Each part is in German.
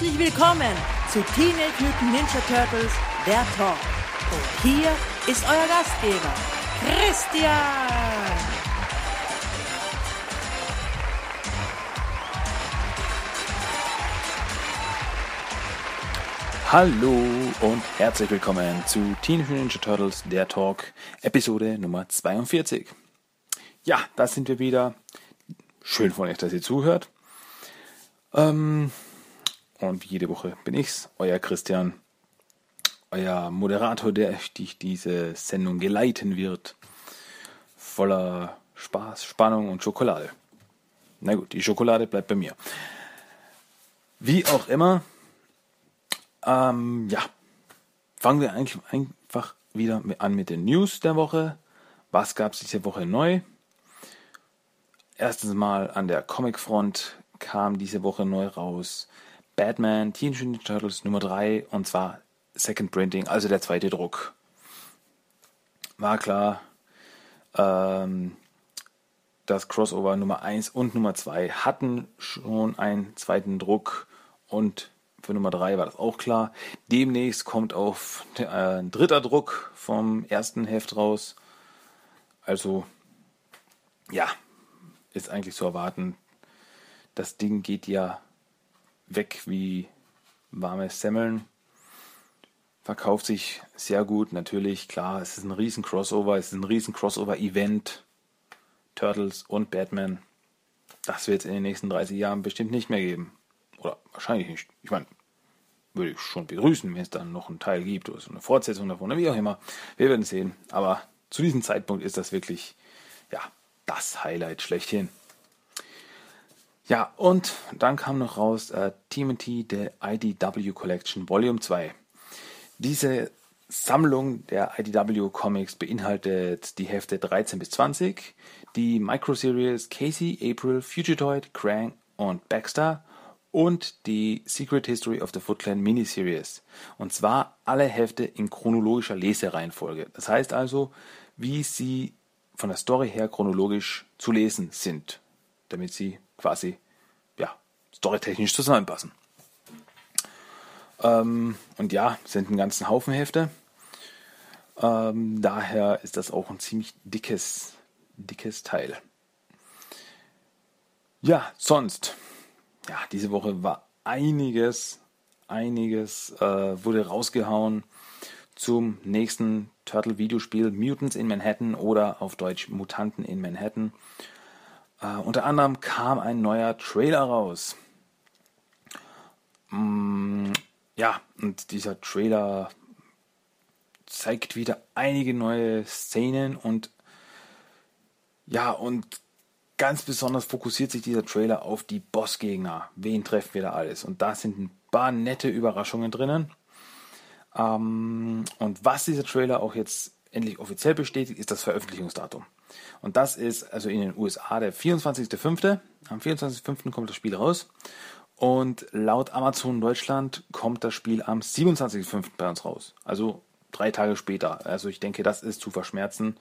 Herzlich willkommen zu Teenage Mutant Ninja Turtles, der Talk. Und hier ist euer Gastgeber, Christian. Hallo und herzlich willkommen zu Teenage Ninja Turtles, der Talk, Episode Nummer 42. Ja, da sind wir wieder. Schön von euch, dass ihr zuhört. Ähm, und wie jede Woche bin ich's, euer Christian, euer Moderator, der durch diese Sendung geleiten wird. Voller Spaß, Spannung und Schokolade. Na gut, die Schokolade bleibt bei mir. Wie auch immer, ähm, ja, fangen wir eigentlich einfach wieder an mit den News der Woche. Was gab es diese Woche neu? Erstens mal an der Comicfront kam diese Woche neu raus Batman Teenage Mutant Turtles Nummer 3 und zwar Second Printing, also der zweite Druck. War klar, ähm, das Crossover Nummer 1 und Nummer 2 hatten schon einen zweiten Druck und für Nummer 3 war das auch klar. Demnächst kommt auch äh, ein dritter Druck vom ersten Heft raus. Also, ja, ist eigentlich zu erwarten. Das Ding geht ja weg wie warme Semmeln. Verkauft sich sehr gut, natürlich. Klar, es ist ein riesen Crossover, es ist ein riesen Crossover-Event. Turtles und Batman. Das wird es in den nächsten 30 Jahren bestimmt nicht mehr geben. Oder wahrscheinlich nicht. Ich meine, würde ich schon begrüßen, wenn es dann noch einen Teil gibt oder so eine Fortsetzung davon oder wie auch immer. Wir werden sehen. Aber zu diesem Zeitpunkt ist das wirklich, ja, das Highlight schlechthin. Ja, und dann kam noch raus äh, TMT, der IDW Collection Volume 2. Diese Sammlung der IDW Comics beinhaltet die Hefte 13 bis 20, die Microseries Casey, April, Fugitoid, Krang und Baxter und die Secret History of the Foot Clan Miniseries. Und zwar alle Hefte in chronologischer Lesereihenfolge. Das heißt also, wie sie von der Story her chronologisch zu lesen sind, damit sie quasi ja, storytechnisch zusammenpassen. Ähm, und ja, sind einen ganzen Haufen Hefte. Ähm, daher ist das auch ein ziemlich dickes, dickes Teil. Ja, sonst ja, diese Woche war einiges, einiges äh, wurde rausgehauen zum nächsten Turtle-Videospiel Mutants in Manhattan oder auf Deutsch Mutanten in Manhattan. Äh, unter anderem kam ein neuer Trailer raus. Mm, ja, und dieser Trailer zeigt wieder einige neue Szenen und ja, und ganz besonders fokussiert sich dieser Trailer auf die Bossgegner. Wen treffen wir da alles? Und da sind ein paar nette Überraschungen drinnen. Ähm, und was dieser Trailer auch jetzt endlich offiziell bestätigt, ist das Veröffentlichungsdatum. Und das ist also in den USA der 24.05. Am 24.05. kommt das Spiel raus. Und laut Amazon Deutschland kommt das Spiel am 27.05. bei uns raus. Also drei Tage später. Also ich denke, das ist zu verschmerzen.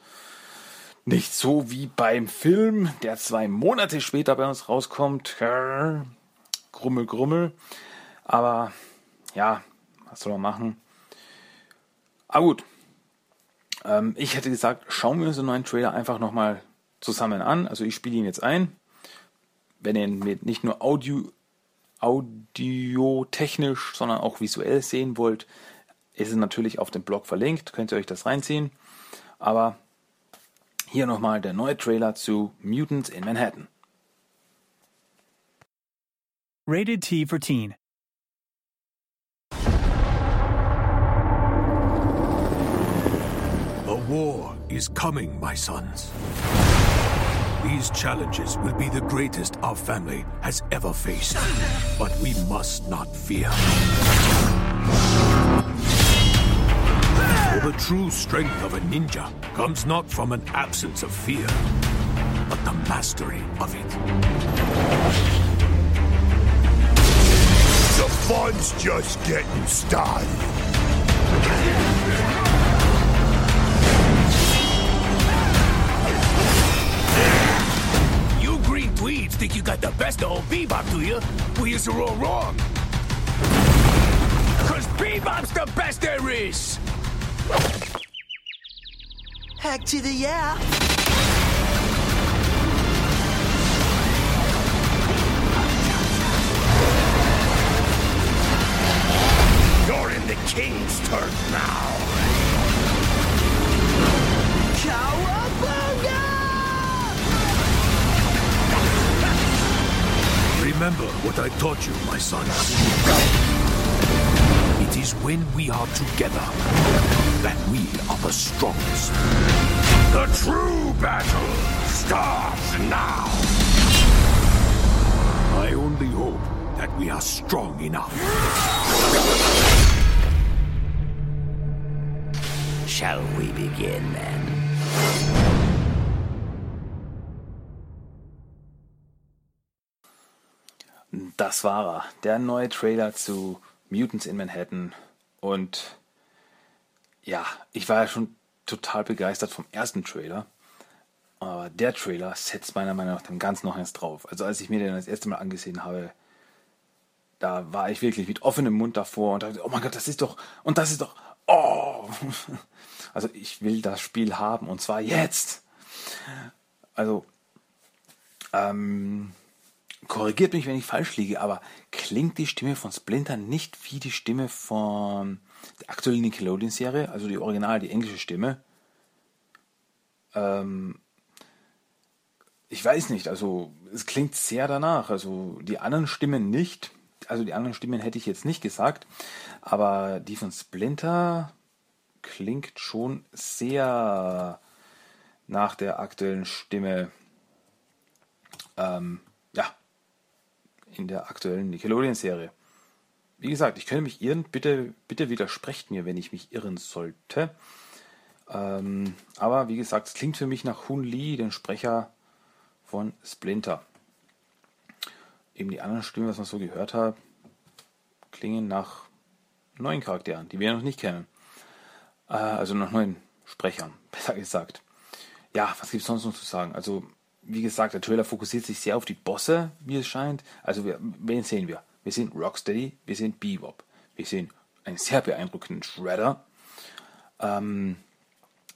Nicht so wie beim Film, der zwei Monate später bei uns rauskommt. Grummel, grummel. Aber ja, was soll man machen? Aber gut. Ähm, ich hätte gesagt, schauen wir uns den neuen Trailer einfach nochmal zusammen an. Also ich spiele ihn jetzt ein. Wenn ihr ihn nicht nur Audio, audiotechnisch, sondern auch visuell sehen wollt, ist es natürlich auf dem Blog verlinkt. Könnt ihr euch das reinziehen. Aber hier nochmal der neue Trailer zu Mutants in Manhattan. Rated T for Teen. War is coming, my sons. These challenges will be the greatest our family has ever faced. But we must not fear. For the true strength of a ninja comes not from an absence of fear, but the mastery of it. The fun's just getting started. Think you got the best of old Bebop, do you? Well, you're all wrong. Cause Bebop's the best there is! Heck to the yeah. You're in the king's turn now. Cowabunga! Remember what I taught you, my son. It is when we are together that we are the strongest. The true battle starts now. I only hope that we are strong enough. Shall we begin then? Das war er. Der neue Trailer zu Mutants in Manhattan. Und ja, ich war ja schon total begeistert vom ersten Trailer. Aber der Trailer setzt meiner Meinung nach dann ganz noch eins drauf. Also als ich mir den das erste Mal angesehen habe, da war ich wirklich mit offenem Mund davor und dachte, oh mein Gott, das ist doch, und das ist doch, oh. Also ich will das Spiel haben und zwar jetzt. Also, ähm, korrigiert mich, wenn ich falsch liege, aber klingt die Stimme von Splinter nicht wie die Stimme von der aktuellen Nickelodeon-Serie, also die Original, die englische Stimme? Ähm, ich weiß nicht, also es klingt sehr danach. Also die anderen Stimmen nicht, also die anderen Stimmen hätte ich jetzt nicht gesagt, aber die von Splinter klingt schon sehr nach der aktuellen Stimme. Ähm, in der aktuellen Nickelodeon-Serie. Wie gesagt, ich könnte mich irren, bitte, bitte widersprecht mir, wenn ich mich irren sollte. Ähm, aber wie gesagt, es klingt für mich nach Hun Lee, den Sprecher von Splinter. Eben die anderen Stimmen, was man so gehört hat, klingen nach neuen Charakteren, die wir noch nicht kennen. Äh, also nach neuen Sprechern, besser gesagt. Ja, was gibt es sonst noch zu sagen? Also, wie gesagt, der Trailer fokussiert sich sehr auf die Bosse, wie es scheint. Also, wir, wen sehen wir? Wir sehen Rocksteady, wir sehen Bebop, wir sehen einen sehr beeindruckenden Shredder, ähm,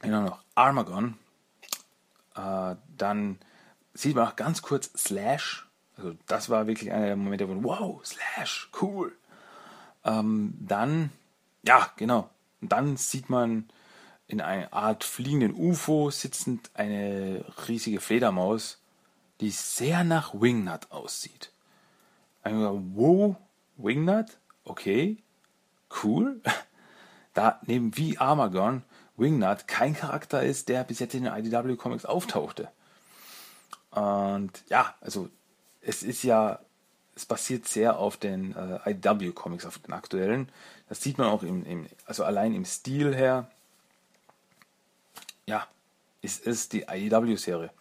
dann noch Armagon, äh, dann sieht man auch ganz kurz Slash, also das war wirklich einer der Momente, wo wow, Slash, cool. Ähm, dann, ja, genau, und dann sieht man in einer Art fliegenden UFO sitzend eine riesige Fledermaus, die sehr nach Wingnut aussieht. Einfach, wow, Wingnut? Okay, cool. Da neben wie Armagon Wingnut kein Charakter ist, der bis jetzt in den IDW Comics auftauchte. Und ja, also es ist ja, es basiert sehr auf den äh, IDW Comics, auf den aktuellen. Das sieht man auch im, im also allein im Stil her. Ja, es ist die IDW Serie.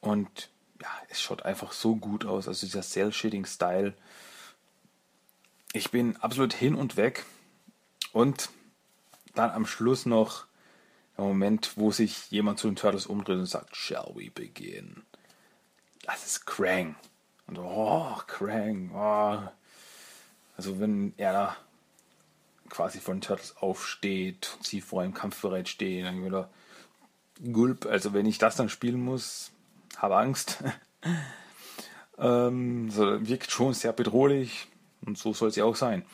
Und ja, es schaut einfach so gut aus. Also dieser Cell-Shading-Style. Ich bin absolut hin und weg. Und dann am Schluss noch der Moment, wo sich jemand zu den Turtles umdreht und sagt, Shall we begin? Das ist Krang. Und oh, Krang. Oh. Also wenn er da quasi von den Turtles aufsteht und sie vor einem Kampf bereit stehen, dann wieder Gulp. Also wenn ich das dann spielen muss, habe Angst. ähm, so, wirkt schon sehr bedrohlich und so soll es ja auch sein.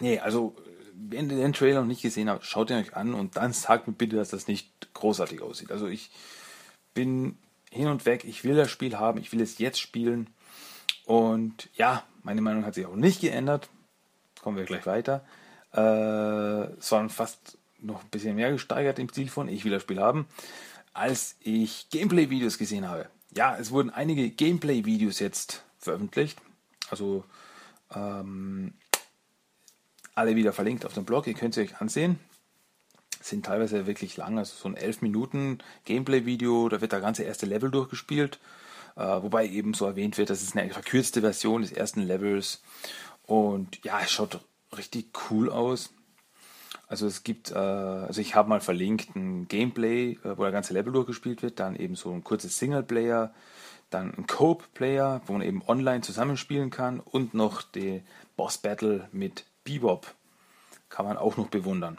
Nee, also wenn ihr den Trailer noch nicht gesehen habt, schaut ihn euch an und dann sagt mir bitte, dass das nicht großartig aussieht. Also ich bin hin und weg, ich will das Spiel haben, ich will es jetzt spielen. Und ja, meine Meinung hat sich auch nicht geändert. Kommen wir gleich weiter. Äh, sondern fast noch ein bisschen mehr gesteigert im Stil von, ich will das Spiel haben, als ich Gameplay-Videos gesehen habe. ja, es wurden einige Gameplay-Videos jetzt veröffentlicht. Also ähm, alle wieder verlinkt auf dem Blog. Ihr könnt sie euch ansehen. Sind teilweise wirklich lang, also so ein 11 Minuten Gameplay-Video. Da wird der ganze erste Level durchgespielt. Äh, wobei eben so erwähnt wird, das ist eine verkürzte Version des ersten Levels. Und ja, es schaut richtig cool aus. Also es gibt, äh, also ich habe mal verlinkt ein Gameplay, äh, wo der ganze Level durchgespielt wird, dann eben so ein kurzes Singleplayer, dann ein Cope-Player, wo man eben online zusammenspielen kann und noch die Boss-Battle mit Bebop kann man auch noch bewundern.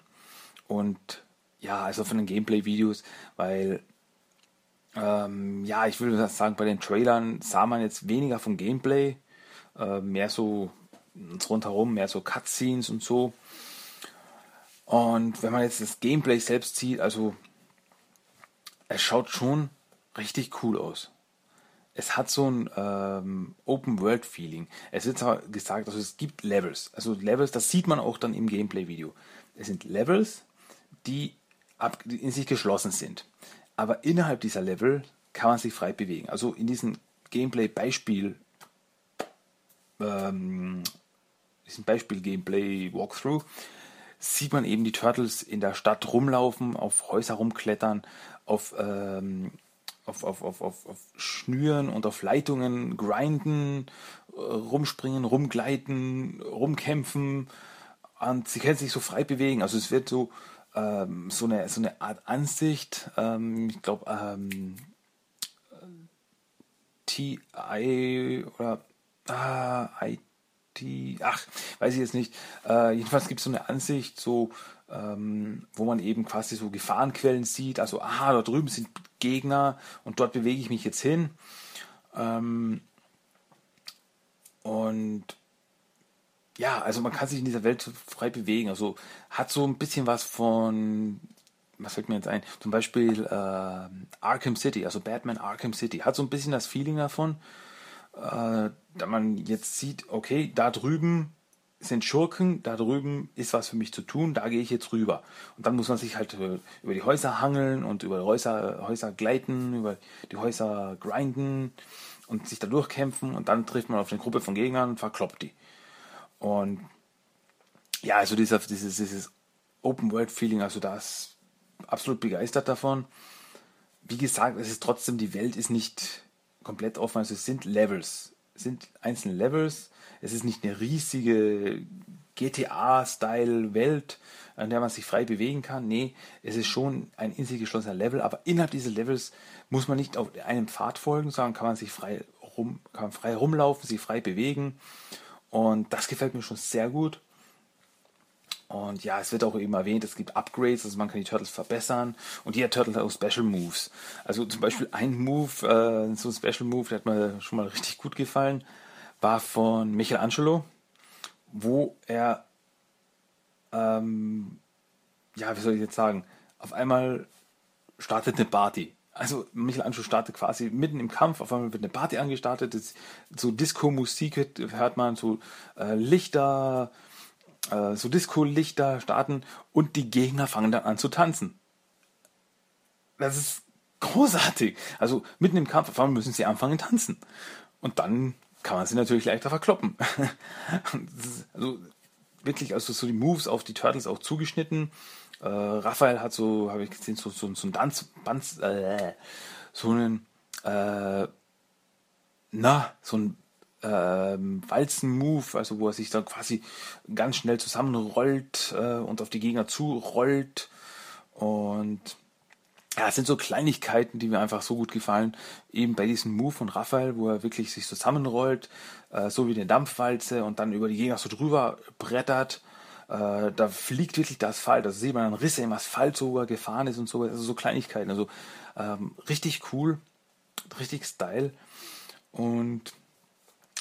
Und ja, also von den Gameplay-Videos, weil ähm, ja, ich würde sagen, bei den Trailern sah man jetzt weniger vom Gameplay, äh, mehr so rundherum, mehr so Cutscenes und so. Und wenn man jetzt das Gameplay selbst sieht, also es schaut schon richtig cool aus. Es hat so ein ähm, Open-World-Feeling. Es wird zwar gesagt, also es gibt Levels. Also Levels, das sieht man auch dann im Gameplay-Video. Es sind Levels, die, in sich geschlossen sind. Aber innerhalb dieser Level kann man sich frei bewegen. Also in diesem Gameplay-Beispiel, ähm, diesem Beispiel-Gameplay-Walkthrough, sieht man eben die Turtles in der Stadt rumlaufen, auf Häuser rumklettern, auf, ähm, auf, auf, auf, auf, auf Schnüren und auf Leitungen grinden, äh, rumspringen, rumgleiten, rumkämpfen und sie können sich so frei bewegen. Also es wird so, ähm, so, eine, so eine Art Ansicht, ähm, ich glaube, ähm, TI oder ah, IT die, ach, weiß ich jetzt nicht. Äh, jedenfalls gibt es so eine Ansicht, so, ähm, wo man eben quasi so Gefahrenquellen sieht. Also, aha, da drüben sind Gegner und dort bewege ich mich jetzt hin. Ähm, und ja, also man kann sich in dieser Welt frei bewegen. Also hat so ein bisschen was von, was fällt mir jetzt ein? Zum Beispiel äh, Arkham City, also Batman Arkham City. Hat so ein bisschen das Feeling davon äh, da man jetzt sieht, okay, da drüben sind Schurken, da drüben ist was für mich zu tun, da gehe ich jetzt rüber. Und dann muss man sich halt äh, über die Häuser hangeln und über die Häuser, Häuser gleiten, über die Häuser grinden und sich da durchkämpfen und dann trifft man auf eine Gruppe von Gegnern und verkloppt die. Und ja, also dieser, dieses, dieses Open-World-Feeling, also da ist absolut begeistert davon. Wie gesagt, es ist trotzdem, die Welt ist nicht komplett offen. Also es sind Levels, sind einzelne Levels. Es ist nicht eine riesige GTA-Style-Welt, an der man sich frei bewegen kann. Nee, es ist schon ein in sich geschlossener Level, aber innerhalb dieses Levels muss man nicht auf einem Pfad folgen, sondern kann man sich frei rum, kann frei rumlaufen, sich frei bewegen. Und das gefällt mir schon sehr gut. Und ja, es wird auch eben erwähnt, es gibt Upgrades, also man kann die Turtles verbessern. Und jeder Turtle hat auch Special Moves. Also zum Beispiel ein Move, äh, so ein Special Move, der hat mir schon mal richtig gut gefallen, war von Michelangelo, wo er, ähm, ja, wie soll ich jetzt sagen, auf einmal startet eine Party. Also Michelangelo startet quasi mitten im Kampf, auf einmal wird eine Party angestartet, so Disco-Musik hört man, so äh, Lichter, äh, so Disco-Lichter starten und die Gegner fangen dann an zu tanzen. Das ist großartig. Also mitten im Kampf, müssen sie anfangen tanzen. Und dann kann man sie natürlich leichter verkloppen. also wirklich, also so die Moves auf die Turtles auch zugeschnitten. Äh, Raphael hat so, habe ich gesehen, so, so, so ein Tanz, Banz, äh, so einen, äh, na, so ein ähm, Walzen-Move, also wo er sich dann quasi ganz schnell zusammenrollt äh, und auf die Gegner zurollt. Und ja, es sind so Kleinigkeiten, die mir einfach so gut gefallen. Eben bei diesem Move von Raphael, wo er wirklich sich zusammenrollt, äh, so wie eine Dampfwalze und dann über die Gegner so drüber brettert. Äh, da fliegt wirklich der Asphalt. Also sieht man dann Risse im Asphalt, so wo er gefahren ist und so. Also so Kleinigkeiten. Also ähm, richtig cool, richtig Style. Und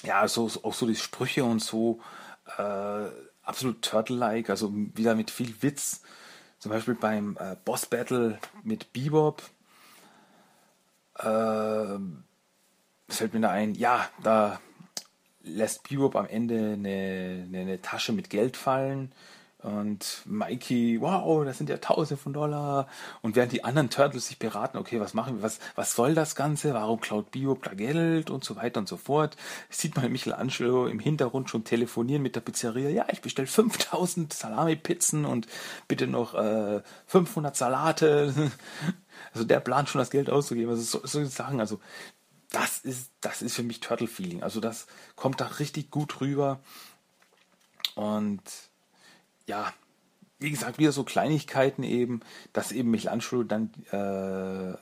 ja, so, auch so die Sprüche und so, äh, absolut Turtle-like, also wieder mit viel Witz. Zum Beispiel beim äh, Boss Battle mit Bebop. Äh, fällt mir da ein, ja, da lässt Bebop am Ende eine, eine, eine Tasche mit Geld fallen. Und Mikey, wow, das sind ja Tausende von Dollar. Und während die anderen Turtles sich beraten, okay, was machen wir, was, was soll das Ganze, warum klaut Bio da Geld und so weiter und so fort, sieht man Michelangelo im Hintergrund schon telefonieren mit der Pizzeria. Ja, ich bestelle 5000 Salami-Pizzen und bitte noch äh, 500 Salate. Also der plant schon das Geld auszugeben. Also so, so sagen, also das ist, das ist für mich Turtle-Feeling. Also das kommt da richtig gut rüber. Und ja, wie gesagt, wieder so Kleinigkeiten eben, dass eben Michelangelo dann äh,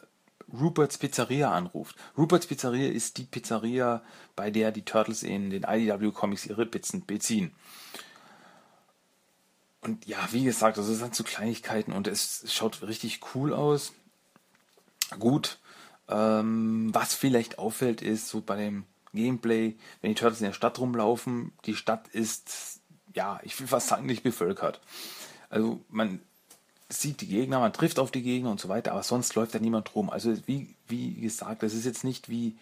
Ruperts Pizzeria anruft. Ruperts Pizzeria ist die Pizzeria, bei der die Turtles in den IDW Comics ihre Pizzen beziehen. Und ja, wie gesagt, also es sind so Kleinigkeiten und es schaut richtig cool aus. Gut, ähm, was vielleicht auffällt, ist so bei dem Gameplay, wenn die Turtles in der Stadt rumlaufen, die Stadt ist ja, ich will fast sagen, nicht bevölkert. Also man sieht die Gegner, man trifft auf die Gegner und so weiter, aber sonst läuft da niemand rum. Also wie, wie gesagt, das ist jetzt nicht wie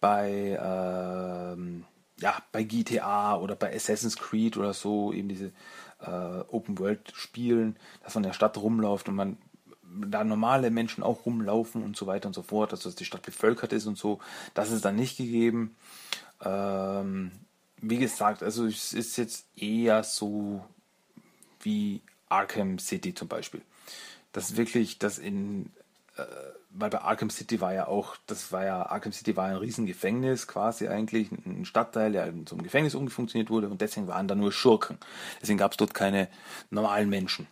bei, ähm, ja, bei GTA oder bei Assassin's Creed oder so, eben diese äh, Open-World-Spielen, dass man in der Stadt rumläuft und man da normale Menschen auch rumlaufen und so weiter und so fort, dass die Stadt bevölkert ist und so, das ist dann nicht gegeben. Ähm, wie gesagt, also es ist jetzt eher so wie Arkham City zum Beispiel. Das wirklich, das in, äh, weil bei Arkham City war ja auch, das war ja, Arkham City war ein Riesengefängnis quasi eigentlich, ein Stadtteil, der einem Gefängnis umgefunktioniert wurde und deswegen waren da nur Schurken. Deswegen gab es dort keine normalen Menschen.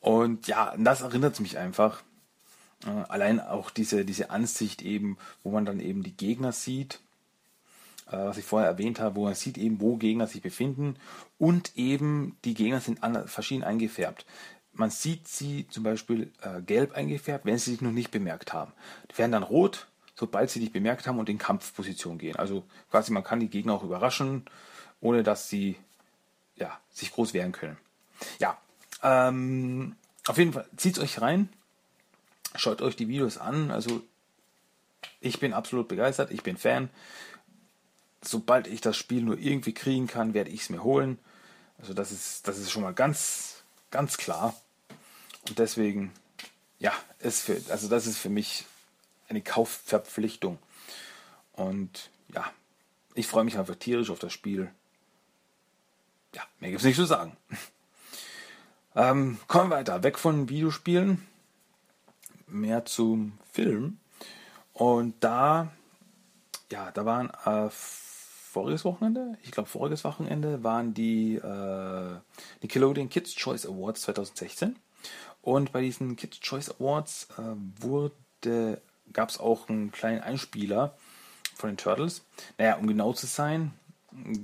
Und ja, das erinnert mich einfach. Äh, allein auch diese, diese Ansicht eben, wo man dann eben die Gegner sieht was ich vorher erwähnt habe, wo man sieht eben, wo Gegner sich befinden und eben die Gegner sind verschieden eingefärbt. Man sieht sie zum Beispiel äh, gelb eingefärbt, wenn sie sich noch nicht bemerkt haben. Die werden dann rot, sobald sie dich bemerkt haben und in Kampfposition gehen. Also quasi man kann die Gegner auch überraschen, ohne dass sie ja, sich groß wehren können. Ja, ähm, auf jeden Fall zieht euch rein, schaut euch die Videos an. Also ich bin absolut begeistert, ich bin Fan sobald ich das Spiel nur irgendwie kriegen kann, werde ich es mir holen. Also das ist, das ist schon mal ganz, ganz klar. Und deswegen, ja, ist für, also das ist für mich eine Kaufverpflichtung. Und ja, ich freue mich einfach tierisch auf das Spiel. Ja, mehr gibt es nicht zu sagen. ähm, kommen wir weiter, weg von Videospielen, mehr zum Film. Und da, ja, da waren äh, voriges Wochenende, ich glaube voriges Wochenende, waren die äh, Nickelodeon Kids Choice Awards 2016. Und bei diesen Kids Choice Awards äh, wurde, gab es auch einen kleinen Einspieler von den Turtles. Naja, um genau zu sein,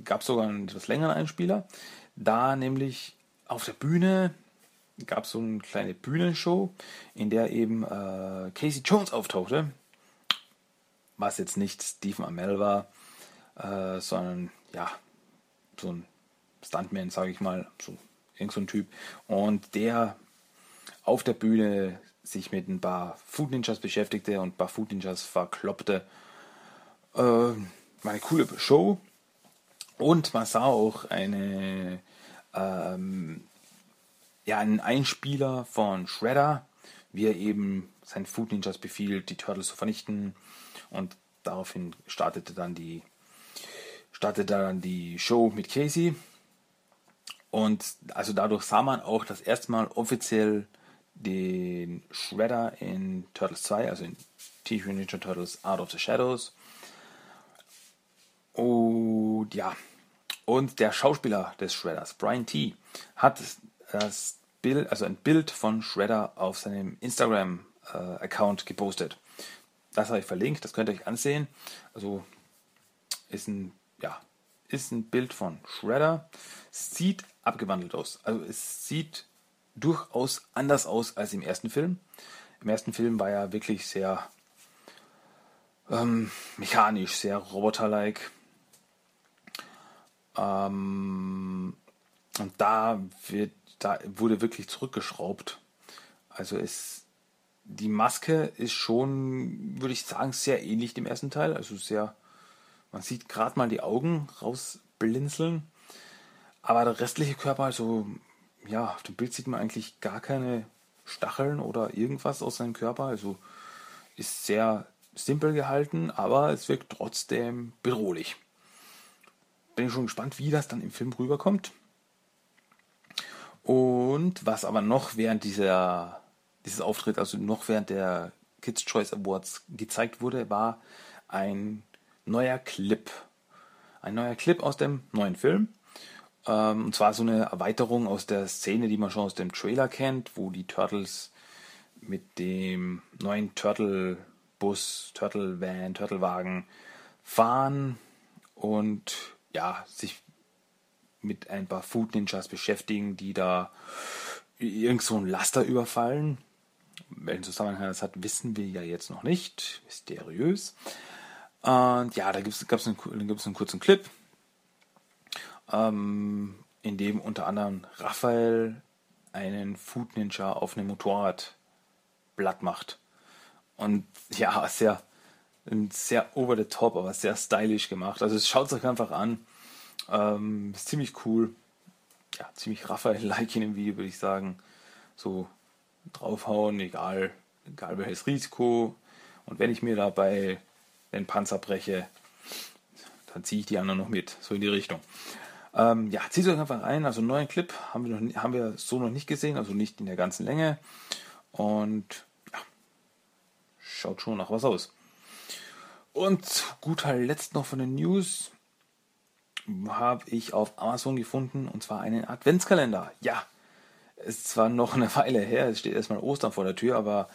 gab es sogar einen etwas längeren Einspieler. Da nämlich auf der Bühne gab es so eine kleine Bühnenshow, in der eben äh, Casey Jones auftauchte. Was jetzt nicht Stephen Amell war, äh, sondern ja, so ein Stuntman, sage ich mal, so irgend so ein Typ. Und der auf der Bühne sich mit ein paar Food Ninjas beschäftigte und ein paar Food Ninjas verkloppte. Äh, war eine coole Show. Und man sah auch eine, ähm, ja, einen Einspieler von Shredder, wie er eben seinen Food Ninjas befiehlt, die Turtles zu vernichten. Und daraufhin startete dann die startete dann die Show mit Casey. Und also dadurch sah man auch das erste Mal offiziell den Shredder in Turtles 2, also in Teenage Mutant Ninja Turtles Out of the Shadows. Und ja, und der Schauspieler des Shredders, Brian T., hat das Bild, also ein Bild von Shredder auf seinem Instagram-Account äh, gepostet. Das habe ich verlinkt, das könnt ihr euch ansehen. Also ist ein ja, ist ein Bild von Shredder. Sieht abgewandelt aus. Also es sieht durchaus anders aus als im ersten Film. Im ersten Film war er wirklich sehr ähm, mechanisch, sehr roboterlike. Ähm, und da wird, da wurde wirklich zurückgeschraubt. Also es, die Maske ist schon, würde ich sagen, sehr ähnlich dem ersten Teil. Also sehr man sieht gerade mal die Augen rausblinzeln. Aber der restliche Körper, also ja, auf dem Bild sieht man eigentlich gar keine Stacheln oder irgendwas aus seinem Körper. Also ist sehr simpel gehalten, aber es wirkt trotzdem bedrohlich. Bin schon gespannt, wie das dann im Film rüberkommt. Und was aber noch während dieser, dieses Auftritt, also noch während der Kids Choice Awards gezeigt wurde, war ein neuer Clip. Ein neuer Clip aus dem neuen Film. Ähm, und zwar so eine Erweiterung aus der Szene, die man schon aus dem Trailer kennt, wo die Turtles mit dem neuen Turtle-Bus, Turtle-Van, Turtle-Wagen fahren und ja, sich mit ein paar Food Ninjas beschäftigen, die da irgend so ein Laster überfallen. Welchen Zusammenhang das hat, wissen wir ja jetzt noch nicht. Mysteriös. Und ja, da gab es einen, einen kurzen Clip, ähm, in dem unter anderem Raphael einen Food Ninja auf einem Motorrad platt macht. Und ja, sehr, sehr over the top, aber sehr stylisch gemacht. Also schaut es euch einfach an. Ähm, ist ziemlich cool. Ja, ziemlich Raphael-like in dem Video, würde ich sagen. So draufhauen, egal, egal welches Risiko. Und wenn ich mir dabei den Panzer breche, dann ziehe ich die anderen noch mit. So in die Richtung. Ähm, ja, zieht euch einfach ein. Also einen neuen Clip haben wir, noch, haben wir so noch nicht gesehen, also nicht in der ganzen Länge. Und ja, schaut schon nach was aus. Und zu guter Letzt noch von den News habe ich auf Amazon gefunden und zwar einen Adventskalender. Ja, ist zwar noch eine Weile her, es steht erstmal Ostern vor der Tür, aber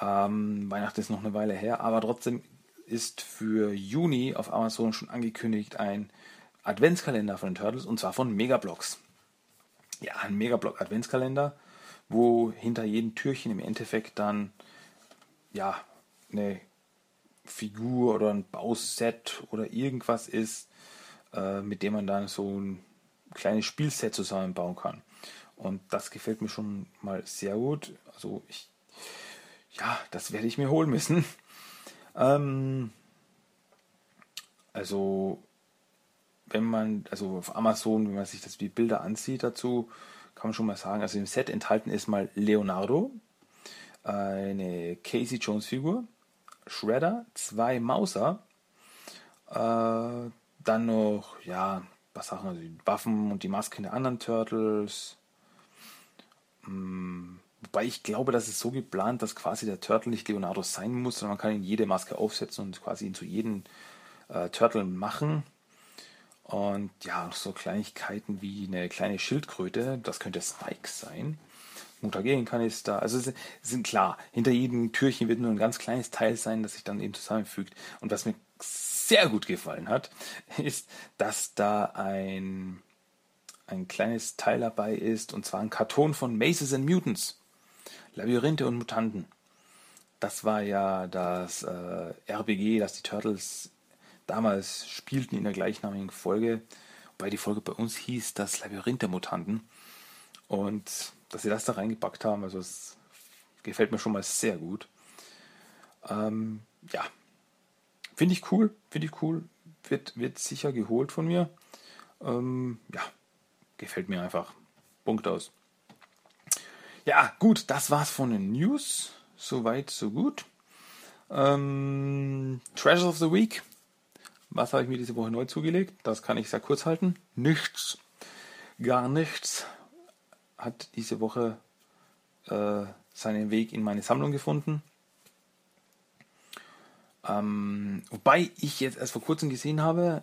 ähm, Weihnachten ist noch eine Weile her, aber trotzdem ist für Juni auf Amazon schon angekündigt ein Adventskalender von den Turtles und zwar von Megablocks. Ja, ein Megablock Adventskalender, wo hinter jedem Türchen im Endeffekt dann ja eine Figur oder ein Bauset oder irgendwas ist, äh, mit dem man dann so ein kleines Spielset zusammenbauen kann. Und das gefällt mir schon mal sehr gut. Also ich, ja, das werde ich mir holen müssen. Ähm, also wenn man, also auf Amazon, wenn man sich das die Bilder ansieht dazu, kann man schon mal sagen, also im Set enthalten ist mal Leonardo, eine Casey Jones Figur, Shredder, zwei Mauser, äh, dann noch, ja, was Sachen, also die Waffen und die Masken der anderen Turtles. Hm, wobei ich glaube, dass es so geplant, dass quasi der Turtle nicht Leonardo sein muss, sondern man kann ihn jede Maske aufsetzen und quasi ihn zu jedem äh, Turtle machen. Und ja, so Kleinigkeiten wie eine kleine Schildkröte, das könnte Spike sein. Mutagerenkanister, also es sind klar, hinter jedem Türchen wird nur ein ganz kleines Teil sein, das sich dann eben zusammenfügt. Und was mir sehr gut gefallen hat, ist, dass da ein, ein kleines Teil dabei ist, und zwar ein Karton von Maces and Mutants. Labyrinthe und Mutanten. Das war ja das äh, RPG, das die Turtles damals spielten in der gleichnamigen Folge. Wobei die Folge bei uns hieß das Labyrinth der Mutanten. Und dass sie das da reingepackt haben, also es gefällt mir schon mal sehr gut. Ähm, ja, Finde ich cool, finde ich cool. Wird, wird sicher geholt von mir. Ähm, ja, gefällt mir einfach. Punkt aus. Ja, gut, das war's von den News. Soweit, so gut. Ähm, Treasure of the Week. Was habe ich mir diese Woche neu zugelegt? Das kann ich sehr kurz halten. Nichts. Gar nichts hat diese Woche äh, seinen Weg in meine Sammlung gefunden. Ähm, wobei ich jetzt erst vor kurzem gesehen habe,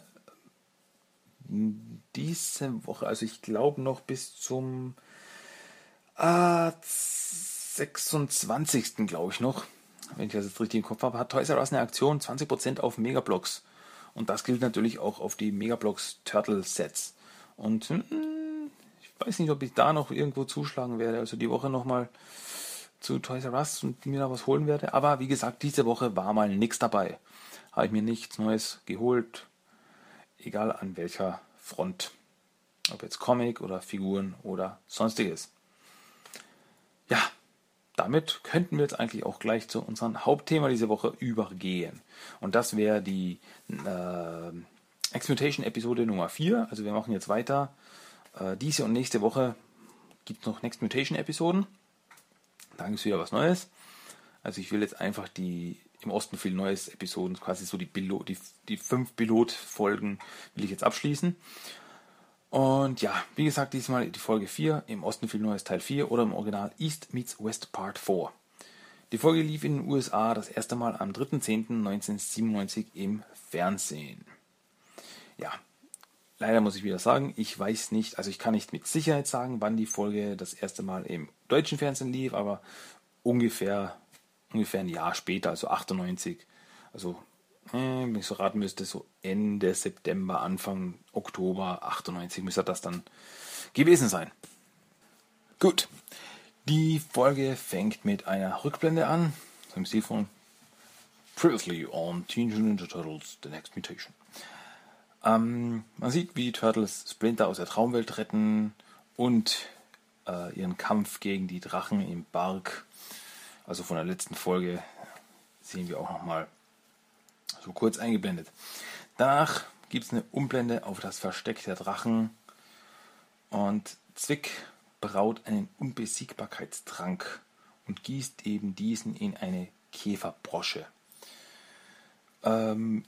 diese Woche, also ich glaube noch bis zum äh, 26. glaube ich noch, wenn ich das jetzt richtig im Kopf habe, hat Toys R Us eine Aktion 20% auf Megablocks. Und das gilt natürlich auch auf die Megablocks Turtle Sets. Und hm, ich weiß nicht, ob ich da noch irgendwo zuschlagen werde. Also die Woche nochmal zu Toys R Us und mir da was holen werde. Aber wie gesagt, diese Woche war mal nichts dabei. Habe ich mir nichts Neues geholt. Egal an welcher Front. Ob jetzt Comic oder Figuren oder sonstiges. Ja, damit könnten wir jetzt eigentlich auch gleich zu unserem Hauptthema diese Woche übergehen. Und das wäre die äh, Exmutation Episode Nummer 4. Also wir machen jetzt weiter. Äh, diese und nächste Woche gibt es noch Next Mutation Episoden. Da gibt es wieder was Neues. Also ich will jetzt einfach die im Osten viel Neues Episoden, quasi so die, Pilot, die, die fünf Pilotfolgen will ich jetzt abschließen. Und ja, wie gesagt, diesmal die Folge 4, im Osten viel Neues Teil 4 oder im Original East meets West Part 4. Die Folge lief in den USA das erste Mal am 3.10.1997 im Fernsehen. Ja, leider muss ich wieder sagen, ich weiß nicht, also ich kann nicht mit Sicherheit sagen, wann die Folge das erste Mal im deutschen Fernsehen lief, aber ungefähr, ungefähr ein Jahr später, also 98. Also, wenn ich so raten müsste, so Ende September, Anfang Oktober 98 müsste das dann gewesen sein. Gut, die Folge fängt mit einer Rückblende an, so im Stil von Previously on Teenage Ninja Turtles The Next Mutation. Ähm, man sieht, wie Turtles Splinter aus der Traumwelt retten und äh, ihren Kampf gegen die Drachen im Bark. Also von der letzten Folge sehen wir auch nochmal so kurz eingeblendet. Danach gibt es eine Umblende auf das Versteck der Drachen und Zwick braut einen Unbesiegbarkeitstrank und gießt eben diesen in eine Käferbrosche. Ähm,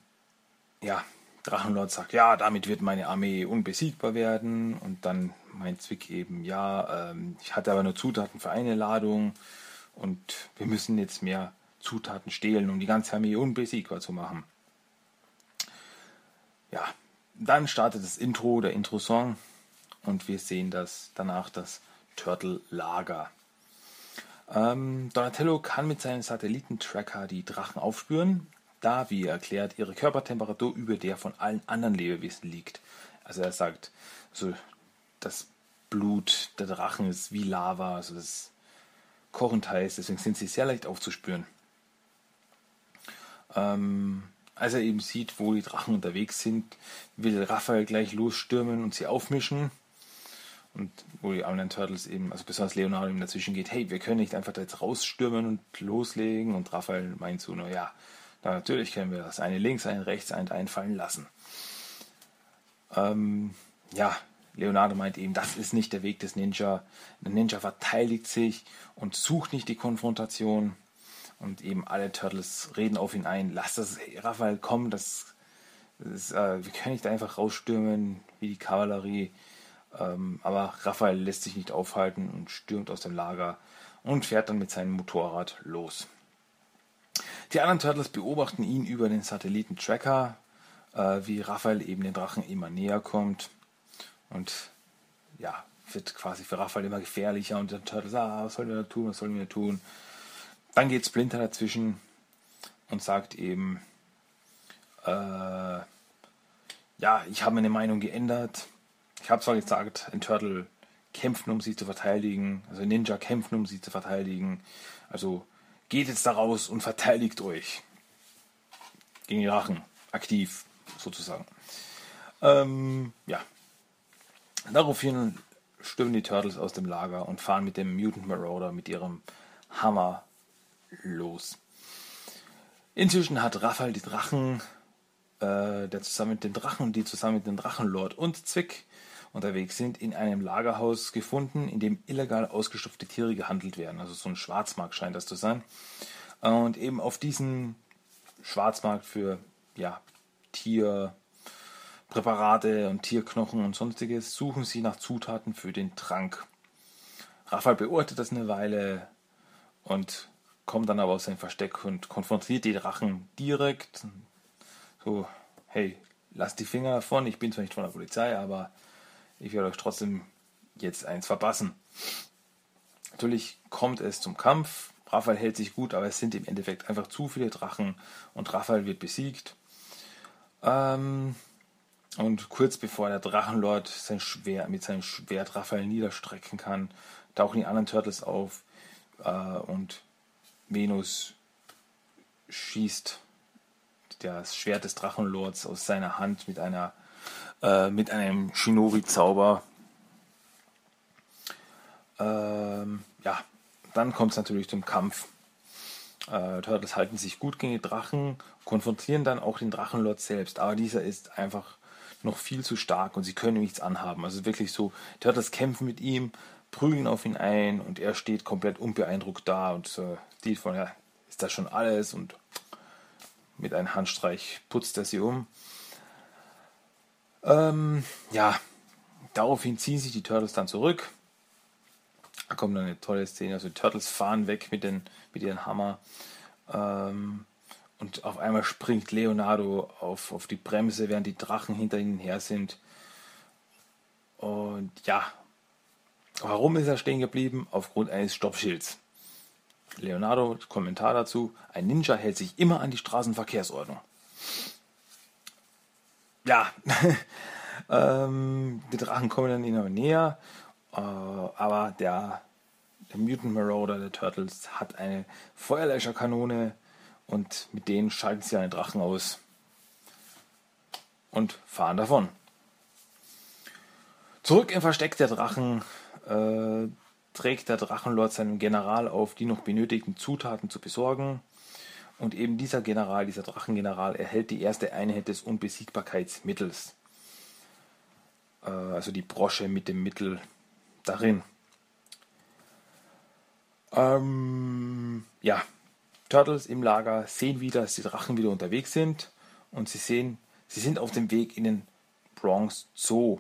ja, Drachenlord sagt, ja, damit wird meine Armee unbesiegbar werden. Und dann meint Zwick eben, ja, ähm, ich hatte aber nur Zutaten für eine Ladung und wir müssen jetzt mehr Zutaten stehlen, um die ganze Armee unbesiegbar zu machen. Ja, dann startet das Intro, der Intro-Song und wir sehen das danach das Turtle-Lager. Ähm, Donatello kann mit seinem Satellitentracker die Drachen aufspüren, da, wie er erklärt, ihre Körpertemperatur über der von allen anderen Lebewesen liegt. Also er sagt, also das Blut der Drachen ist wie Lava, also das ist kochend heiß, deswegen sind sie sehr leicht aufzuspüren. Ähm, als er eben sieht, wo die Drachen unterwegs sind, will Raphael gleich losstürmen und sie aufmischen. Und wo die anderen Turtles eben, also besonders Leonardo ihm dazwischen geht, hey, wir können nicht einfach da jetzt rausstürmen und loslegen. Und Raphael meint so, naja, na, natürlich können wir das eine links, ein rechts, ein einfallen lassen. Ähm, ja, Leonardo meint eben, das ist nicht der Weg des Ninja. Der Ninja verteidigt sich und sucht nicht die Konfrontation. Und eben alle Turtles reden auf ihn ein. Lass das, Raphael, kommen, das, das äh, wir können nicht einfach rausstürmen wie die Kavallerie. Ähm, aber Raphael lässt sich nicht aufhalten und stürmt aus dem Lager und fährt dann mit seinem Motorrad los. Die anderen Turtles beobachten ihn über den Satelliten-Tracker, äh, wie Raphael eben den Drachen immer näher kommt. Und ja, wird quasi für Raphael immer gefährlicher und der Turtles, ah, was sollen wir da tun, was sollen wir da tun? Dann geht Splinter dazwischen und sagt eben, äh, ja, ich habe meine Meinung geändert. Ich habe zwar gesagt, ein Turtle kämpfen, um sie zu verteidigen, also ein Ninja kämpfen, um sie zu verteidigen. Also geht jetzt da raus und verteidigt euch. Gegen die Drachen. Aktiv, sozusagen. Ähm, ja. Daraufhin stürmen die Turtles aus dem Lager und fahren mit dem Mutant Marauder mit ihrem Hammer los. Inzwischen hat Raphael die Drachen, äh, der zusammen mit den Drachen, die zusammen mit dem Drachenlord und Zwick unterwegs sind, in einem Lagerhaus gefunden, in dem illegal ausgestopfte Tiere gehandelt werden. Also so ein Schwarzmarkt scheint das zu sein. Und eben auf diesen Schwarzmarkt für ja, Tierpräparate und Tierknochen und sonstiges suchen sie nach Zutaten für den Trank. Raphael beurteilt das eine Weile und kommt dann aber aus seinem Versteck und konfrontiert die Drachen direkt. So, hey, lasst die Finger davon, ich bin zwar nicht von der Polizei, aber ich werde euch trotzdem jetzt eins verpassen. Natürlich kommt es zum Kampf. Raphael hält sich gut, aber es sind im Endeffekt einfach zu viele Drachen und Raphael wird besiegt. Ähm, und kurz bevor der Drachenlord sein Schwert, mit seinem Schwert Raphael niederstrecken kann, tauchen die anderen Turtles auf äh, und Venus schießt das Schwert des Drachenlords aus seiner Hand mit einer äh, mit einem Shinobi-Zauber. Ähm, ja, dann kommt es natürlich zum Kampf. Äh, Turtles halten sich gut gegen die Drachen, konfrontieren dann auch den Drachenlord selbst, aber dieser ist einfach noch viel zu stark und sie können nichts anhaben. Also wirklich so, Turtles kämpfen mit ihm, prügeln auf ihn ein und er steht komplett unbeeindruckt da und äh, die von, ja, ist das schon alles und mit einem Handstreich putzt er sie um. Ähm, ja, daraufhin ziehen sich die Turtles dann zurück. Da kommt eine tolle Szene. Also die Turtles fahren weg mit, den, mit ihren Hammer. Ähm, und auf einmal springt Leonardo auf, auf die Bremse, während die Drachen hinter ihnen her sind. Und ja, warum ist er stehen geblieben? Aufgrund eines Stoppschilds. Leonardo, Kommentar dazu, ein Ninja hält sich immer an die Straßenverkehrsordnung. Ja, ähm, die Drachen kommen dann immer näher, äh, aber der, der Mutant Marauder der Turtles hat eine Feuerlöscherkanone und mit denen schalten sie einen Drachen aus und fahren davon. Zurück im Versteck der Drachen äh, trägt der Drachenlord seinem General auf, die noch benötigten Zutaten zu besorgen. Und eben dieser General, dieser Drachengeneral, erhält die erste Einheit des Unbesiegbarkeitsmittels. Äh, also die Brosche mit dem Mittel darin. Ähm, ja, Turtles im Lager sehen wieder, dass die Drachen wieder unterwegs sind und sie sehen, sie sind auf dem Weg in den Bronx Zoo.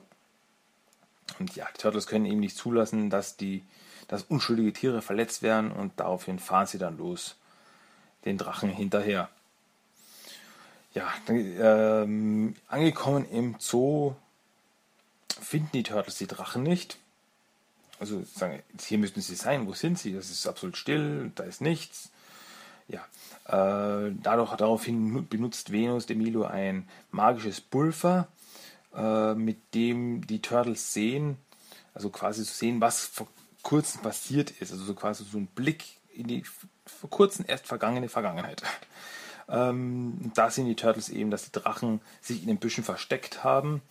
Und ja, die Turtles können eben nicht zulassen, dass die, dass unschuldige Tiere verletzt werden und daraufhin fahren sie dann los, den Drachen hinterher. Ja, ähm, angekommen im Zoo finden die Turtles die Drachen nicht. Also sagen, hier müssten sie sein, wo sind sie? Das ist absolut still, da ist nichts. Ja, äh, dadurch, daraufhin benutzt Venus de Milo ein magisches Pulver, äh, mit dem die Turtles sehen, also quasi zu sehen, was vor kurzem passiert ist. Also so quasi so ein Blick in die vor kurzem erst vergangene Vergangenheit. Ähm, da sehen die Turtles eben, dass die Drachen sich in den Büschen versteckt haben.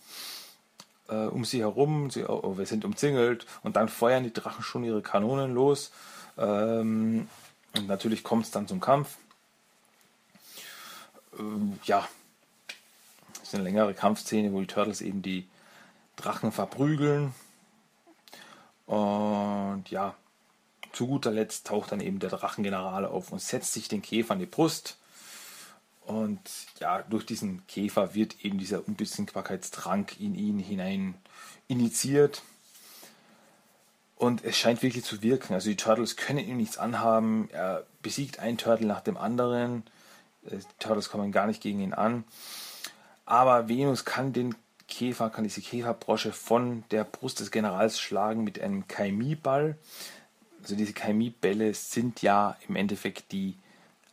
Äh, um sie herum, sie, oh, oh, wir sind umzingelt und dann feuern die Drachen schon ihre Kanonen los. Ähm, und natürlich kommt es dann zum Kampf. Ähm, ja, eine längere Kampfszene, wo die Turtles eben die Drachen verprügeln. Und ja, zu guter Letzt taucht dann eben der Drachengeneral auf und setzt sich den Käfer an die Brust. Und ja, durch diesen Käfer wird eben dieser Unbesiegbarkeitstrank in ihn hinein initiiert. Und es scheint wirklich zu wirken. Also die Turtles können ihm nichts anhaben. Er besiegt einen Turtle nach dem anderen. Äh, die Turtles kommen gar nicht gegen ihn an. Aber Venus kann den Käfer, kann diese Käferbrosche von der Brust des Generals schlagen mit einem Chemieball. Also diese Chemiebälle sind ja im Endeffekt die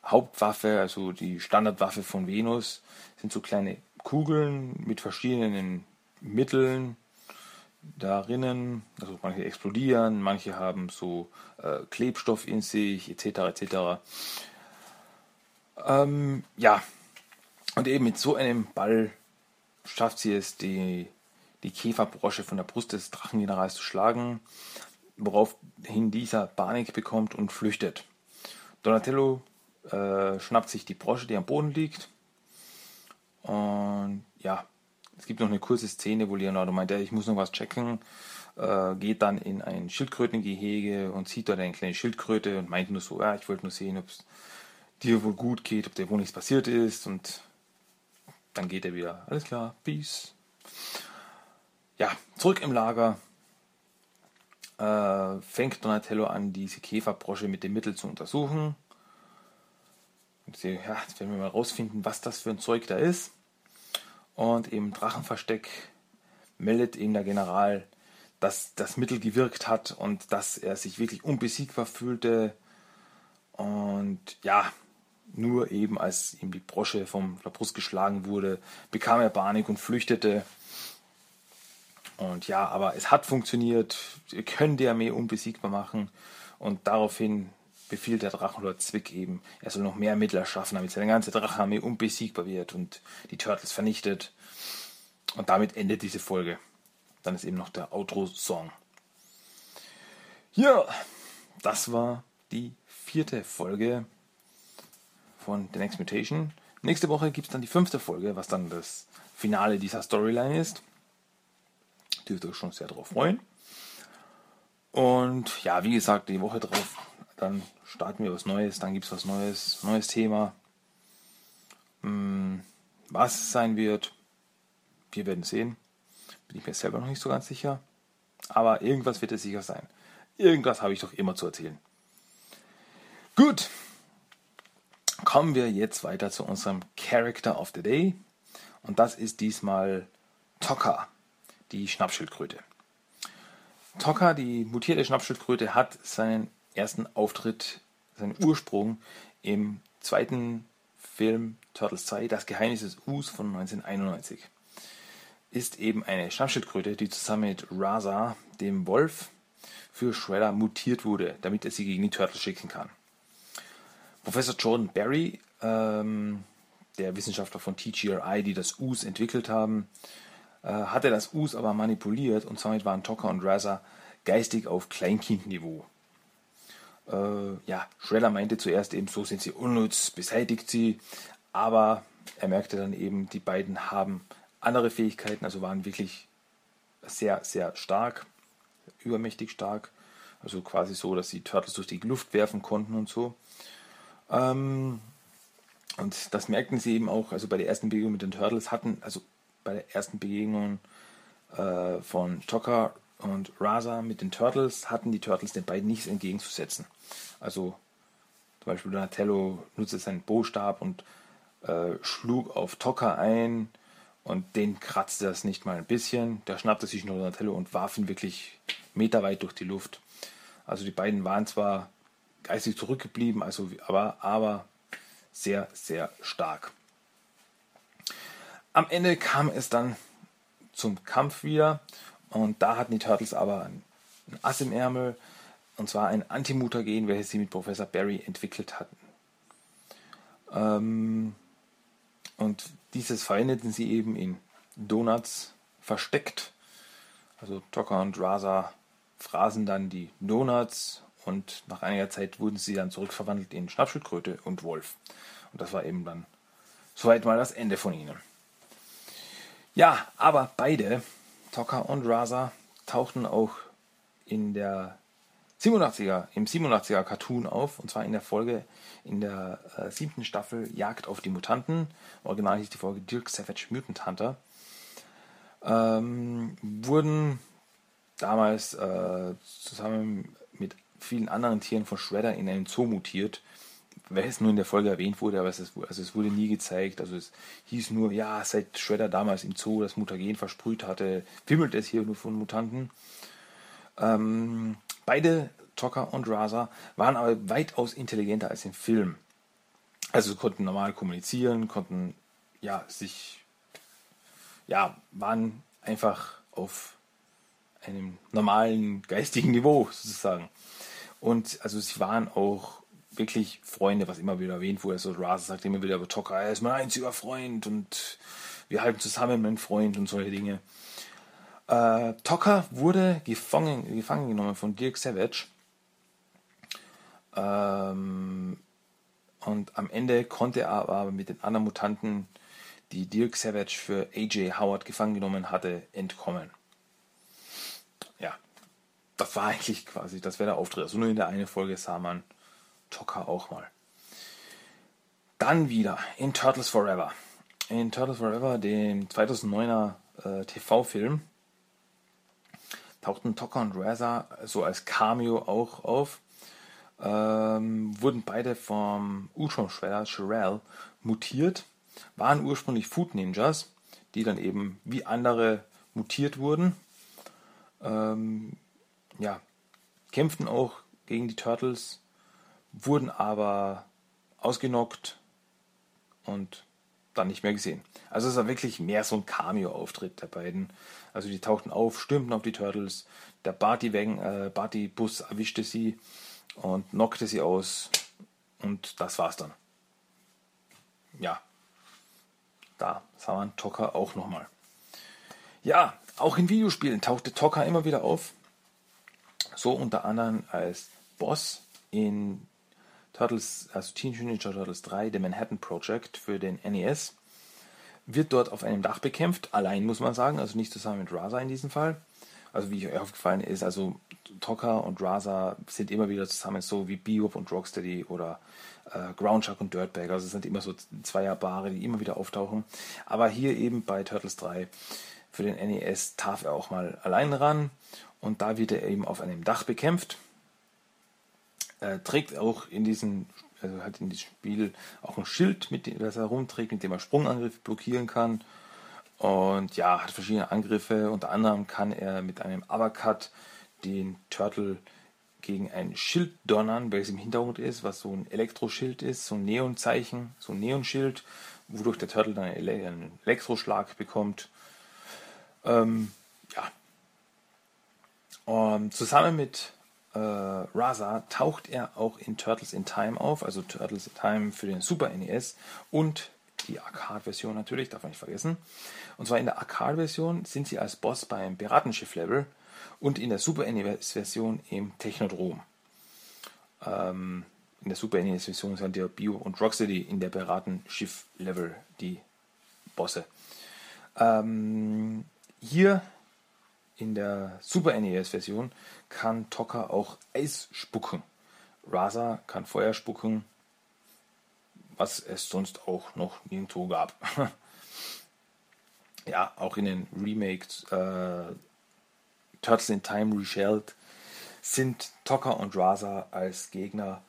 Hauptwaffe, also die Standardwaffe von Venus, sind so kleine Kugeln mit verschiedenen Mitteln, darinnen, also manche explodieren, manche haben so äh, Klebstoff in sich, etc. etc. Ähm, ja, und eben mit so einem Ball schafft sie es, die, die Käferbrosche von der Brust des Drachengenerals zu schlagen, woraufhin dieser Panik bekommt und flüchtet. Donatello äh, schnappt sich die Brosche, die am Boden liegt, und ja, es gibt noch eine kurze Szene, wo Leonardo meint, ich muss noch was checken, äh, geht dann in ein Schildkrötengehege und sieht dort eine kleine Schildkröte und meint nur so, ja, ich wollte nur sehen, ob es dir wohl gut geht, ob dir wohl nichts passiert ist. Und dann geht er wieder. Alles klar, peace. Ja, zurück im Lager äh, fängt Donatello an, diese Käferbrosche mit dem Mittel zu untersuchen. Und sie, ja, jetzt werden wir mal rausfinden, was das für ein Zeug da ist. Und im Drachenversteck meldet ihm der General, dass das Mittel gewirkt hat und dass er sich wirklich unbesiegbar fühlte. Und ja, nur eben als ihm die Brosche vom der Brust geschlagen wurde, bekam er Panik und flüchtete. Und ja, aber es hat funktioniert. Wir können die Armee unbesiegbar machen. Und daraufhin befiehlt der Drachenlord Zwick eben, er soll noch mehr Mittel erschaffen, damit seine ganze Drachenarmee unbesiegbar wird und die Turtles vernichtet. Und damit endet diese Folge. Dann ist eben noch der Outro-Song. Ja, das war die vierte Folge von The Next Mutation. Nächste Woche gibt es dann die fünfte Folge, was dann das Finale dieser Storyline ist. Dürft euch schon sehr darauf freuen. Und ja, wie gesagt, die Woche drauf, dann starten wir was Neues, dann gibt es was Neues, neues Thema. Hm, was es sein wird, wir werden sehen. Bin ich mir selber noch nicht so ganz sicher. Aber irgendwas wird es sicher sein. Irgendwas habe ich doch immer zu erzählen. Gut. Kommen wir jetzt weiter zu unserem Character of the Day. Und das ist diesmal Tokka, die Schnappschildkröte. Tokka, die mutierte Schnappschildkröte, hat seinen ersten Auftritt, seinen Ursprung im zweiten Film Turtles 2, Das Geheimnis des Us von 1991. Ist eben eine Schnappschildkröte, die zusammen mit Raza, dem Wolf, für Shredder mutiert wurde, damit er sie gegen die Turtles schicken kann. Professor Jordan Barry, ähm, der Wissenschaftler von TGRI, die das Us entwickelt haben, äh, hatte das Us aber manipuliert und somit waren Tocker und Raza geistig auf Kleinkindniveau. Äh, ja, Shredder meinte zuerst eben, so sind sie unnütz, beseitigt sie, aber er merkte dann eben, die beiden haben andere Fähigkeiten, also waren wirklich sehr, sehr stark, übermächtig stark. Also quasi so, dass sie Turtles durch die Luft werfen konnten und so. Ähm, und das merkten sie eben auch, also bei der ersten Begegnung mit den Turtles hatten, also bei der ersten Begegnung äh, von Tokka und Raza mit den Turtles hatten die Turtles den beiden nichts entgegenzusetzen. Also zum Beispiel Donatello nutzte seinen Bostab und äh, schlug auf Tokka ein und den kratzte das nicht mal ein bisschen. Der schnappte sich nur Donatello und warf ihn wirklich meterweit durch die Luft. Also die beiden waren zwar geistig zurückgeblieben, also, aber, aber sehr, sehr stark. Am Ende kam es dann zum Kampf wieder und da hatten die Turtles aber ein, Ass im Ärmel und zwar ein Antimutagen, welches sie mit Professor Barry entwickelt hatten. Ähm, und dieses verwendeten sie eben in Donuts versteckt. Also Tocker und Raza fraßen dann die Donuts und nach einiger Zeit wurden sie dann zurückverwandelt in Schnappschildkröte und Wolf. Und das war eben dann soweit mal das Ende von ihnen. Ja, aber beide, Tocker und Raza, tauchten auch in der 87er, im 87er Cartoon auf, und zwar in der Folge in der äh, siebten Staffel Jagd auf die Mutanten. Original hieß die Folge Dirk Savage Mutant Hunter. Ähm, wurden damals äh, zusammen mit vielen anderen Tieren von Shredder in einen Zoo mutiert, welches nur in der Folge erwähnt wurde, aber es, ist, also es wurde nie gezeigt. Also es hieß nur, ja, seit Shredder damals im Zoo das Mutagen versprüht hatte, wimmelt es hier nur von Mutanten. Ähm, beide, Tocker und Raza, waren aber weitaus intelligenter als im Film. Also konnten normal kommunizieren, konnten ja sich, ja, waren einfach auf einem normalen geistigen Niveau sozusagen. Und also sie waren auch wirklich Freunde, was immer wieder erwähnt wurde. Also Raza sagt immer wieder, aber Tocker, er ist mein einziger Freund und wir halten zusammen, mein Freund und solche Dinge. Äh, Tocker wurde gefangen, gefangen genommen von Dirk Savage. Ähm, und am Ende konnte er aber mit den anderen Mutanten, die Dirk Savage für AJ Howard gefangen genommen hatte, entkommen. Das war eigentlich quasi, das wäre der Auftritt. Also nur in der einen Folge sah man Tocker auch mal. Dann wieder in Turtles Forever. In Turtles Forever, dem 2009er äh, TV-Film, tauchten Tocker und Raza so als Cameo auch auf. Ähm, wurden beide vom Ultron-Schweller Sherelle mutiert, waren ursprünglich Food Ninjas, die dann eben wie andere mutiert wurden. Ähm, ja, kämpften auch gegen die Turtles, wurden aber ausgenockt und dann nicht mehr gesehen. Also es war wirklich mehr so ein Cameo-Auftritt der beiden. Also die tauchten auf, stürmten auf die Turtles, der Barty-Bus äh, Barty erwischte sie und knockte sie aus und das war's dann. Ja, da sah man Tocker auch nochmal. Ja, auch in Videospielen tauchte Tocker immer wieder auf. So unter anderem als Boss in Turtles, also Teenage Ninja Turtles 3, The Manhattan Project für den NES, wird dort auf einem Dach bekämpft, allein muss man sagen, also nicht zusammen mit Raza in diesem Fall. also wie euch aufgefallen ist, also Tokka und Raza sind immer wieder zusammen, so wie Bebop und Rocksteady oder äh, Groundchuck und Dirtbag. Also es sind immer so Zweierpaare, die immer wieder auftauchen. Aber hier eben bei Turtles 3 für den NES darf er auch mal allein ran und da wird er eben auf einem Dach bekämpft. Er trägt auch in diesem, also hat in diesem Spiel auch ein Schild, mit dem das er rumträgt, mit dem er Sprungangriffe blockieren kann. Und ja, hat verschiedene Angriffe. Unter anderem kann er mit einem Uppercut den Turtle gegen ein Schild donnern, welches im Hintergrund ist, was so ein Elektroschild ist, so ein Neonzeichen, so ein Neonschild, wodurch der Turtle dann einen Elektroschlag bekommt. Ähm, ja. Um, zusammen mit äh, Raza taucht er auch in Turtles in Time auf, also Turtles in Time für den Super NES und die Arcade-Version natürlich, darf man nicht vergessen. Und zwar in der Arcade-Version sind sie als Boss beim Piratenschiff-Level und in der Super NES-Version im Technodrom. Ähm, in der Super NES-Version sind ja Bio und Rocksteady in der Piratenschiff-Level die Bosse. Ähm, hier in der Super NES-Version kann Tokka auch Eis spucken. Raza kann Feuer spucken, was es sonst auch noch nirgendwo gab. ja, auch in den Remakes äh, Turtles in Time Reshelled sind Tokka und Raza als Gegner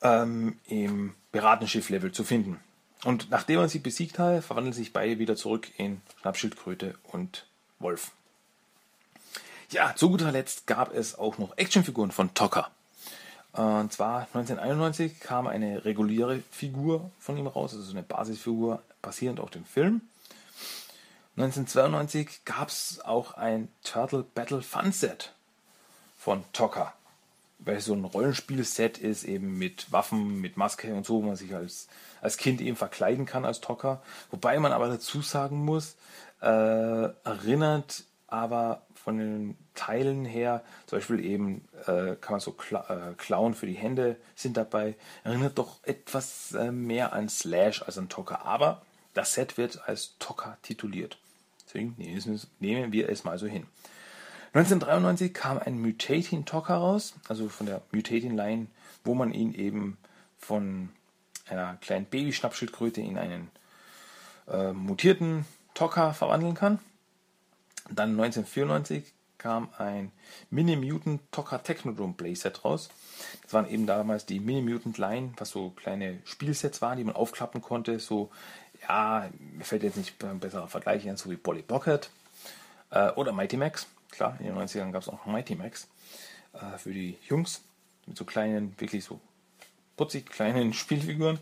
ähm, im Piratenschiff-Level zu finden. Und nachdem man sie besiegt hat, verwandeln sich beide wieder zurück in Schnappschildkröte und Wolf. Ja, zu guter Letzt gab es auch noch Actionfiguren von Tokka. Und zwar 1991 kam eine reguläre Figur von ihm raus, also eine Basisfigur basierend auf dem Film. 1992 gab es auch ein Turtle Battle Fun Set von Tokka, weil so ein Rollenspielset ist, eben mit Waffen, mit Maske und so, wo man sich als, als Kind eben verkleiden kann als Tokka. Wobei man aber dazu sagen muss, äh, erinnert aber von den Teilen her, zum Beispiel eben äh, kann man so Kla äh, Klauen für die Hände sind dabei, erinnert doch etwas äh, mehr an Slash als an Tocker. Aber das Set wird als Tocker tituliert. Deswegen nehmen wir es mal so hin. 1993 kam ein Mutating Tocker raus, also von der Mutating Line, wo man ihn eben von einer kleinen Baby-Schnappschildkröte in einen äh, mutierten Tocker verwandeln kann. Dann 1994 kam ein Mini Mutant Tokka Technodrome Playset raus. Das waren eben damals die Mini Mutant Line, was so kleine Spielsets waren, die man aufklappen konnte. So, ja, mir fällt jetzt nicht ein besserer Vergleich ein, so wie Polly Pocket äh, oder Mighty Max. Klar, in den 90ern gab es auch Mighty Max äh, für die Jungs mit so kleinen, wirklich so putzig kleinen Spielfiguren.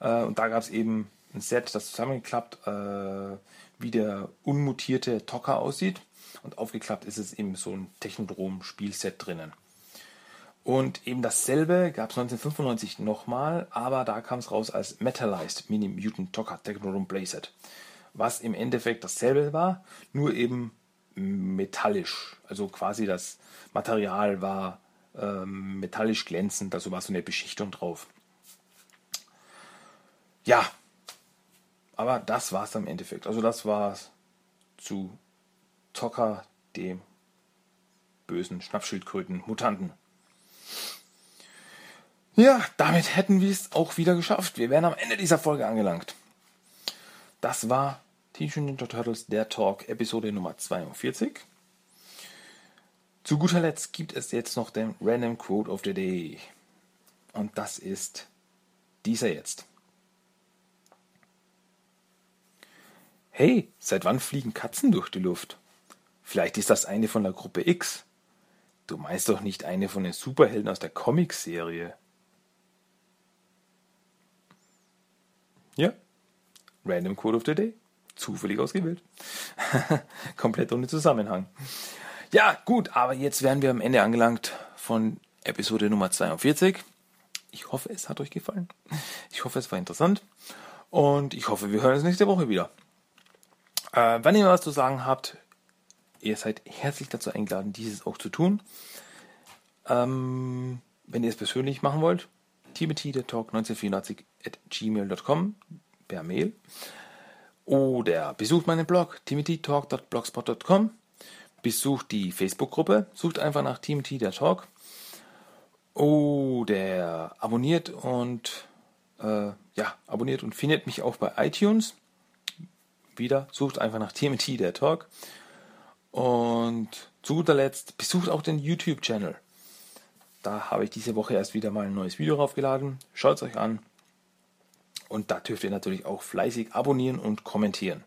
Äh, und da gab es eben ein Set, das zusammengeklappt äh, wie der unmutierte Tocker aussieht. Und aufgeklappt ist es eben so ein Technodrom-Spielset drinnen. Und eben dasselbe gab es 1995 nochmal, aber da kam es raus als Metallized Mini Mutant Tocker Technodrom Playset. Was im Endeffekt dasselbe war, nur eben metallisch. Also quasi das Material war ähm, metallisch glänzend, also war so eine Beschichtung drauf. Ja, aber das war es im Endeffekt. Also das war zu Tocker, dem bösen Schnappschildkröten-Mutanten. Ja, damit hätten wir es auch wieder geschafft. Wir wären am Ende dieser Folge angelangt. Das war Teenage Ninja Turtles, der Talk, Episode Nummer 42. Zu guter Letzt gibt es jetzt noch den Random Quote of the Day. Und das ist dieser jetzt. Hey, seit wann fliegen Katzen durch die Luft? Vielleicht ist das eine von der Gruppe X. Du meinst doch nicht eine von den Superhelden aus der Comicserie. Ja, Random Code of the Day. Zufällig ausgewählt. Komplett ohne Zusammenhang. Ja, gut, aber jetzt wären wir am Ende angelangt von Episode Nummer 42. Ich hoffe, es hat euch gefallen. Ich hoffe, es war interessant. Und ich hoffe, wir hören uns nächste Woche wieder. Äh, wenn ihr was zu sagen habt, ihr seid herzlich dazu eingeladen, dieses auch zu tun. Ähm, wenn ihr es persönlich machen wollt, Timothy der Talk 1984 at gmail.com per Mail oder besucht meinen Blog timothytalk.blogspot.com besucht die Facebook-Gruppe, sucht einfach nach Team T der Talk. Oh, der abonniert und äh, ja, abonniert und findet mich auch bei iTunes. Wieder, sucht einfach nach Team T der Talk. Und zu guter Letzt besucht auch den YouTube-Channel. Da habe ich diese Woche erst wieder mal ein neues Video raufgeladen. Schaut es euch an. Und da dürft ihr natürlich auch fleißig abonnieren und kommentieren.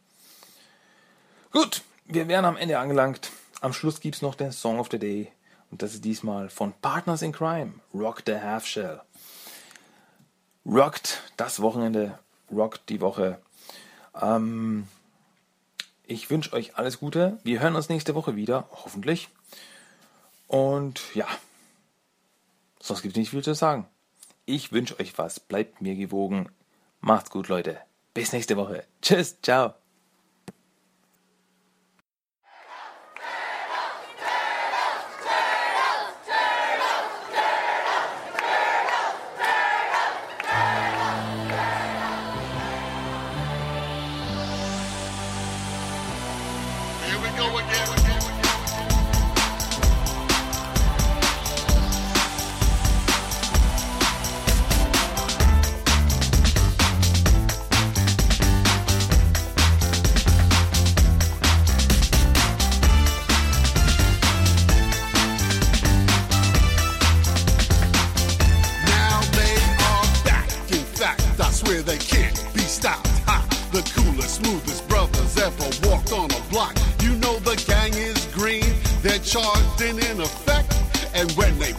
Gut, wir wären am Ende angelangt. Am Schluss gibt es noch den Song of the Day. Und das ist diesmal von Partners in Crime, Rock the Half Shell. Rockt das Wochenende, rockt die Woche. Ähm, ich wünsche euch alles Gute. Wir hören uns nächste Woche wieder, hoffentlich. Und ja, sonst gibt es nicht viel zu sagen. Ich wünsche euch was. Bleibt mir gewogen. Macht's gut, Leute. Bis nächste Woche. Tschüss, ciao. where they can't be stopped. Ha! The coolest, smoothest brothers ever walked on a block. You know the gang is green, they're charged and in effect. And when they